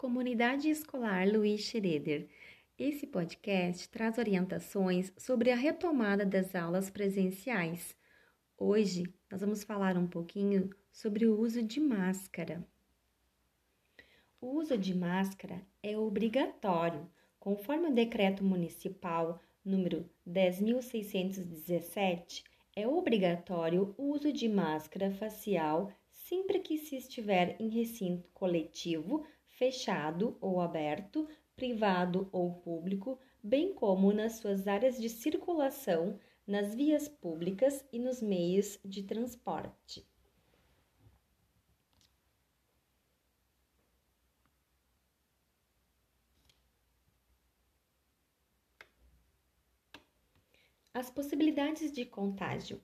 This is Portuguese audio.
Comunidade Escolar Luiz Schroeder. Esse podcast traz orientações sobre a retomada das aulas presenciais. Hoje nós vamos falar um pouquinho sobre o uso de máscara. O uso de máscara é obrigatório, conforme o decreto municipal número 10617, é obrigatório o uso de máscara facial sempre que se estiver em recinto coletivo fechado ou aberto, privado ou público, bem como nas suas áreas de circulação, nas vias públicas e nos meios de transporte. As possibilidades de contágio.